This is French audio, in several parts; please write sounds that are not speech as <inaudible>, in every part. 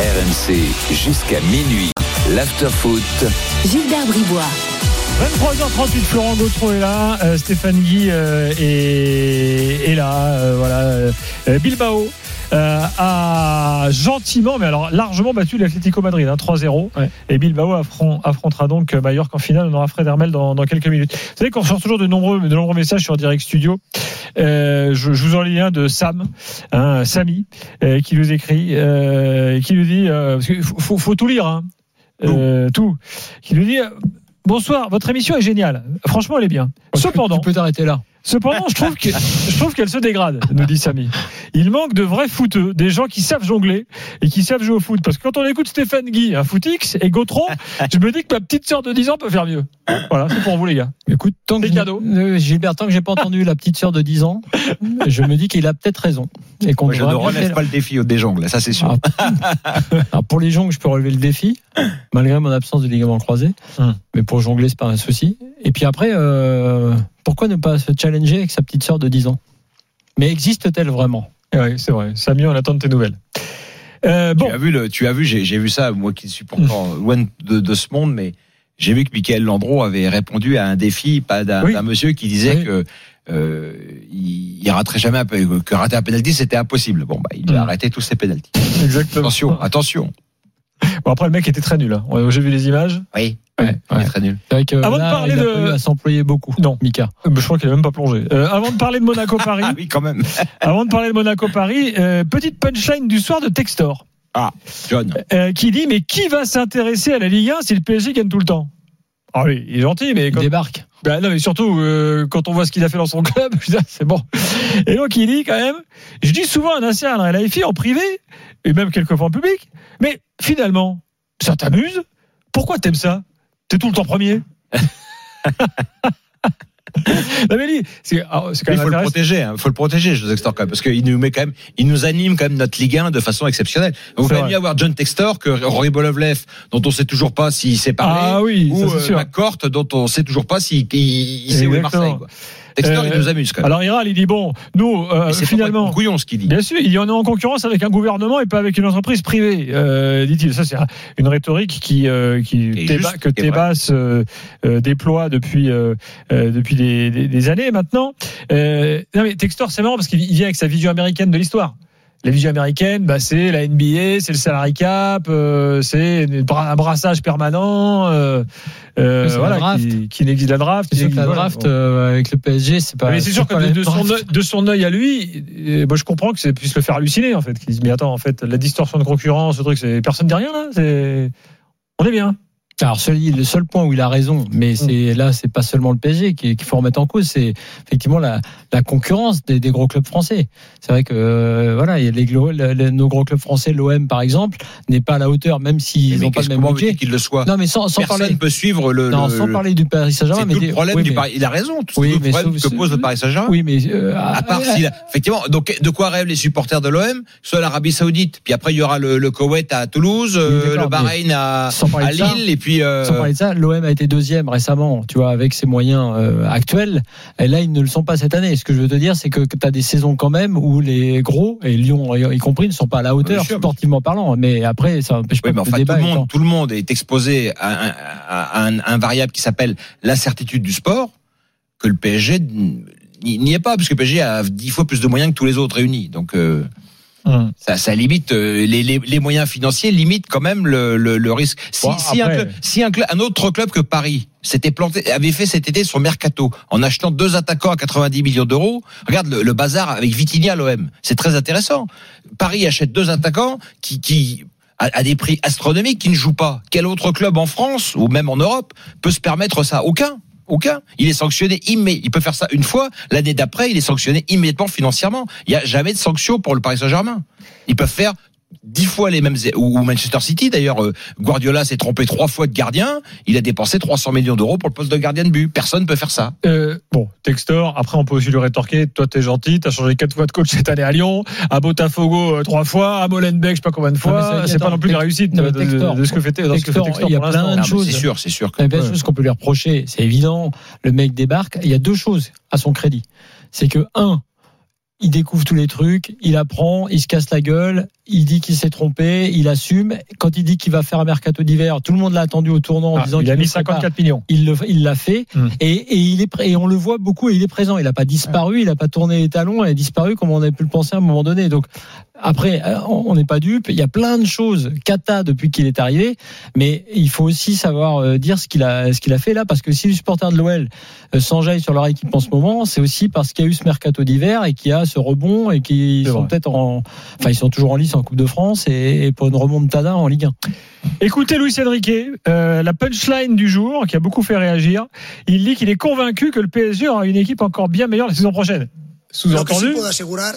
RMC jusqu'à minuit. L'afterfoot. Gilbert Bribois. 23h38, Florent Gautreau est là, euh, Stéphane Guy euh, est, est là, euh, voilà. euh, Bilbao euh, a gentiment, mais alors largement battu l'Atlético Madrid, hein, 3-0. Et Bilbao affron- affrontera donc Mallorca en finale. On aura Fred Hermel dans, dans quelques minutes. Vous savez qu'on reçoit toujours de nombreux, de nombreux messages sur Direct Studio. Euh, je, je vous en lis un de Sam, hein, Samy, euh, qui nous écrit, euh, qui nous dit, euh, parce qu'il faut, faut, faut tout lire, hein, euh, tout, qui nous dit. euh, Bonsoir, votre émission est géniale. Franchement, elle est bien. Cependant, Tu peux t'arrêter là. Cependant, je trouve que je trouve qu'elle se dégrade, nous dit Samy. Il manque de vrais footeux, des gens qui savent jongler et qui savent jouer au foot. Parce que quand on écoute Stéphane Guy, un footix et Gautron, je me dis que ma petite sœur de 10 ans peut faire mieux. Voilà, c'est pour vous les gars. Écoute, tant que cadeaux. euh, Gilbert, tant que j'ai pas entendu la petite sœur de 10 ans, je me dis qu'il a peut-être raison. Et qu'on Moi, je ne relève faire- pas le défi au déjongle, ça c'est sûr. Alors, pour les jongles, je peux relever le défi, malgré mon absence de ligament croisé. Hum. Mais pour jongler, c'est pas un souci. Et puis après, euh, pourquoi ne pas se challenger avec sa petite sœur de 10 ans? Mais existe-t-elle vraiment? Oui, c'est vrai. Samy, on attend de tes nouvelles. Euh, bon, Tu as vu, le, tu as vu j'ai, j'ai vu ça, moi qui suis pourtant <laughs> loin de, de ce monde, mais j'ai vu que Michael Landreau avait répondu à un défi pas d'un, Oui. d'un monsieur qui disait Oui. que euh, il, il raterait jamais un, que rater un penalty c'était impossible. Bon, bah, il Mm. a arrêté tous ses penalties. exactement. Attention, attention. Bon, après, le mec était très nul. hein. J'ai vu les images. Oui, Ouais, il ouais. très nul. C'est vrai que Avant de parler il a de- à s'employer beaucoup. Non. Mika. Euh, Je crois qu'il a même pas plongé. Euh, avant de parler de Monaco-Paris, <laughs> Ah oui, quand même. <laughs> avant de parler de Monaco-Paris, euh, petite punchline du soir de Textor. Ah, John. Euh, qui dit mais qui va s'intéresser à la Ligue 1 si le PSG gagne tout le temps? Ah oui, il est gentil, mais Il quand... débarque. Bah non, mais surtout euh, quand on voit ce qu'il a fait dans son club, <laughs> c'est bon. Et donc il dit quand même, je dis souvent à Nasser Al Khelaifi en privé et même quelquefois en public, mais finalement, ça t'amuse? Pourquoi t'aimes ça? T'es tout le temps premier? <laughs> non mais lui, c'est ah, Il faut le protéger, il faut le protéger, José Textor, quand même, parce qu'il nous met quand même, il nous anime quand même notre Ligue 1 de façon exceptionnelle. Vaut vrai. mieux avoir John Textor que Rory Bolovlev, dont on sait toujours pas s'il s'est parlé, Ah oui, ou ça, c'est euh, sûr. McCourt, dont on sait toujours pas s'il il, il sait où est. Marseille. Quoi. Textor, Euh, il nous amuse quand même. Alors Iral, il dit bon, nous euh, finalement. couillon ce qu'il dit. Bien sûr, il y en a en concurrence avec un gouvernement et pas avec une entreprise privée, euh, dit-il. Ça, c'est une rhétorique qui, euh, qui que. Tebas euh, euh, déploie depuis euh, euh, depuis des, des- des années maintenant. Euh, non mais Textor, c'est marrant parce qu'il vient avec sa vision américaine de l'histoire. La vision américaine, bah, c'est la NBA, c'est le salary cap, euh, c'est un brassage permanent, euh, euh, voilà, draft. qui, qui n'existe la draft. Qui- que la draft euh, avec le PSG, c'est pas. mais c'est sûr que de, son draft. œil, de son œil à lui, moi je comprends que ça puisse le faire halluciner en fait. Qu'il dise mais attends en fait la distorsion de concurrence, ce truc, c'est personne dit rien là. C'est on est bien. Alors celui, le seul point où il a raison, mais Mm. c'est là, c'est pas seulement le PSG qui- qu'il faut remettre en cause, c'est effectivement la, la concurrence des, des gros clubs français. C'est vrai que euh, voilà, les, le- le- nos gros clubs français, l'OM par exemple, n'est pas à la hauteur, même s'ils n'ont pas le même budget. qu'il le soit Non, mais sans, sans Personne parler, peut suivre le. non, le- sans le- parler du Paris Saint-Germain, C'est mais le problème oui, du Paris. Il a raison. Tout Oui, le mais problème sauf- que pose le Paris Saint-Germain. Oui, mais euh, À part s'il a, effectivement, donc de quoi rêvent les supporters de l'OM Soit l'Arabie Saoudite, puis après il y aura le, le Koweït à Toulouse, euh, le Bahreïn à, à Lille, et puis euh, Sans parler de ça, l'OM a été deuxième récemment, tu vois, avec ses moyens euh, actuels. Et là, ils ne le sont pas cette année. Ce que je veux te dire, c'est que tu as des saisons quand même où les gros, et Lyon y compris, ne sont pas à la hauteur, sûr. sportivement parlant. Mais après, ça n'empêche pas Oui, mais que enfin, le tout le, monde, tout le monde est exposé à un, à un- un variable qui s'appelle l'incertitude du sport, que le PSG n'y est pas, parce que le PSG a dix fois plus de moyens que tous les autres réunis. Donc, euh, Hum. ça, ça limite euh, les, les, les moyens financiers limitent quand même le, le, le risque. Si, Bon, si, un, après- club, si un, club, un autre club que Paris s'était planté, avait fait cet été son mercato en achetant deux attaquants à 90 millions d'euros, regarde le, le bazar avec Vitinha à l'OM, c'est très intéressant. Paris achète deux attaquants qui, à des prix astronomiques, qui ne jouent pas. Quel autre club en France ou même en Europe peut se permettre ça? Aucun. Aucun. Il est sanctionné immédiatement. Il peut faire ça une fois. L'année d'après, il est sanctionné immédiatement financièrement. Il n'y a jamais de sanction pour le Paris Saint-Germain. Ils peuvent faire dix fois les mêmes ou Manchester City d'ailleurs euh, Guardiola s'est trompé trois fois de gardien il a dépensé 300 millions d'euros pour le poste de gardien de but personne peut faire ça Euh, bon, Textor, après on peut aussi lui rétorquer, toi t'es gentil, t'as changé quatre fois de coach cette année à Lyon, à Botafogo euh, trois fois, à Molenbeek je sais pas combien de fois, c'est pas non plus la réussite de, ce que fait, Textor, il y a plein de choses. c'est sûr c'est sûr que Il y a plein de Ouais. choses qu'on peut lui reprocher. C'est évident. Le mec débarque. Il y a deux choses à son crédit. C'est que, un, il découvre tous les trucs, il apprend, il se casse la gueule, il dit qu'il s'est trompé, il assume. Quand il dit qu'il va faire un mercato d'hiver, tout le monde l'a attendu au tournant en Ah, disant il qu'il a mis ferait pas. 54 millions. Il l'a fait Hmm. et, et il est et on le voit beaucoup et il est présent. Il n'a pas disparu, il n'a pas tourné les talons, il a disparu comme on avait pu le penser à un moment donné. Donc après, euh, on n'est pas dupe. Il y a plein de choses cata depuis qu'il est arrivé, mais il faut aussi savoir euh, dire ce qu'il a ce qu'il a fait là, parce que si les supporters de l'OL euh, s'enjaillent sur leur équipe en ce moment, c'est aussi parce qu'il y a eu ce mercato d'hiver et qu'il y a ce rebond et qu'ils sont peut-être en, enfin ils sont toujours en lice en Coupe de France et, et pour une remontada en Ligue 1. Écoutez Luis Enrique, euh, la punchline du jour qui a beaucoup fait réagir, il dit qu'il est convaincu que le PSG aura une équipe encore bien meilleure la saison prochaine. Sous-entendu,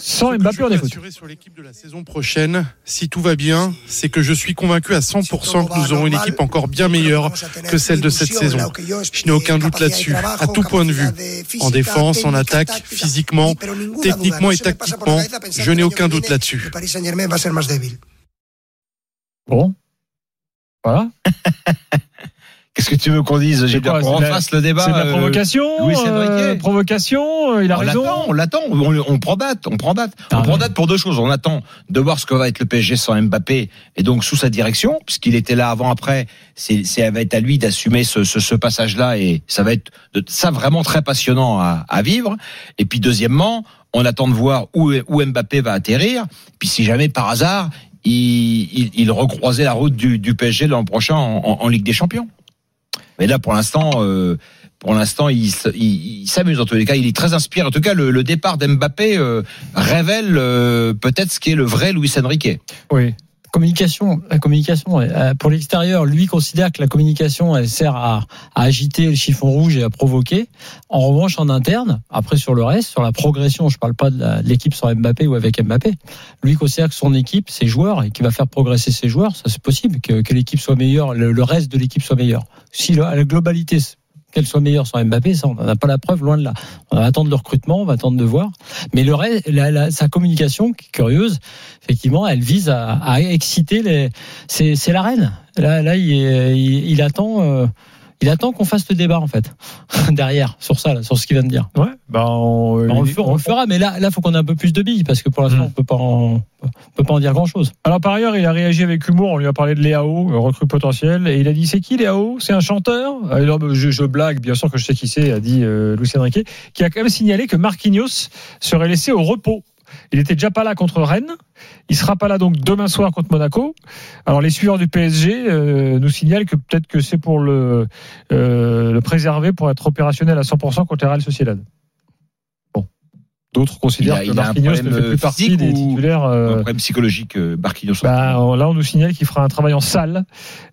sans Mbappé on écoute. sur l'équipe de la saison prochaine, si tout va bien, c'est que je suis convaincu à 100% que nous aurons une équipe encore bien meilleure que celle de cette saison. Je n'ai aucun doute là-dessus, à tout point de vue. En défense, en attaque, physiquement, techniquement et tactiquement, je n'ai aucun doute là-dessus. Bon, voilà. <laughs> qu'est-ce que tu veux qu'on dise J'ai bien qu'on refasse le débat C'est de la euh, provocation, Louis euh, Enrique. provocation, euh, il a on raison. l'attend, on l'attend, on, on prend date, on prend date. Ah, on prend ouais. date pour deux choses. On attend de voir ce que va être le PSG sans Mbappé et donc sous sa direction, puisqu'il était là avant après. C'est, c'est, ça va être à lui d'assumer ce, ce, ce passage-là et ça va être de, ça vraiment très passionnant à, à vivre. Et puis deuxièmement, on attend de voir où, où Mbappé va atterrir. Puis si jamais par hasard il, il, il recroisait la route du, du PSG l'an prochain en, en, en Ligue des Champions. Mais là, pour l'instant, euh, il, s'amuse en tous les cas. Il est très inspiré. En tout cas, le, le départ d'Mbappé euh, révèle euh, peut-être ce qu'est le vrai Luis Enrique. Oui. Communication, la communication, euh, pour l'extérieur, lui considère que la communication, elle sert à, à agiter le chiffon rouge et à provoquer. En revanche, en interne, après sur le reste, sur la progression, je parle pas de la- l'équipe sans Mbappé ou avec Mbappé. Lui considère que son équipe, ses joueurs, et qu'il va faire progresser ses joueurs, ça c'est possible, que, que l'équipe soit meilleure, le, reste de l'équipe soit meilleur. Si le- la globalité, qu'elle soit meilleure sans Mbappé, ça on n'en a pas la preuve, loin de là. On va attendre le recrutement, on va attendre de voir. Mais le reste, la- la- sa communication, curieuse, effectivement, elle vise à, exciter les. C'est, la reine. Là, là, il attend. euh, il attend qu'on fasse le débat en fait <laughs> derrière sur ça, là, sur ce qu'il vient de dire. Ouais, bah on, on, le fera, on le fera, mais là, là, faut qu'on ait un peu plus de billes parce que pour l'instant, Mm. on peut pas, en, on peut pas en dire grand chose. Alors par ailleurs, il a réagi avec humour. On lui a parlé de Léao, euh, recrue potentiel, et il a dit c'est qui Léao? C'est un chanteur? Ah, non, je blague, bien sûr que je sais qui c'est, a dit euh, Lucien Riquet, qui a quand même signalé que Marquinhos serait laissé au repos. Il était déjà pas là contre Rennes. Il sera pas là donc demain soir contre Monaco. Alors les suiveurs du PSG euh, nous signalent que peut-être que c'est pour le, euh, le préserver pour être opérationnel à 100% contre Real Sociedad. Bon. D'autres considèrent Il a- que Marquinhos ne fait plus partie des titulaires. Un euh, problème psychologique, euh, Barquinhos. bah, là, on nous signale qu'il fera un travail en salle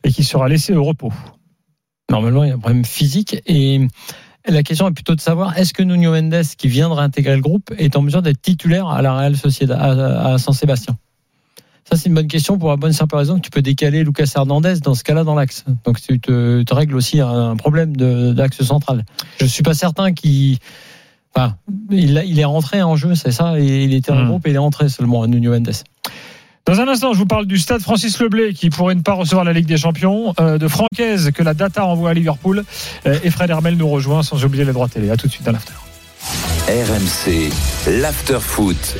et qu'il sera laissé au repos. Normalement, il y a un problème physique et la question est plutôt de savoir est-ce que Nuno Mendes, qui vient de réintégrer le groupe, est en mesure d'être titulaire à la Real Sociedad, à, à San Sébastien. Ça, c'est une bonne question pour la bonne simple raison que tu peux décaler Lucas Hernandez dans ce cas-là dans l'axe. Donc, tu te, te règles aussi un problème d'axe central. Je suis pas certain qu'il. Enfin, il, est rentré en jeu, c'est ça. Il était en Hmm. groupe et il est rentré seulement, Nuno Mendes. Dans un instant, je vous parle du stade Francis Leblay qui pourrait ne pas recevoir la Ligue des Champions, euh, de Francaise que la data envoie à Liverpool euh, et Fred Hermel nous rejoint sans oublier les droits télé. À tout de suite à l'after. RMC, l'after foot.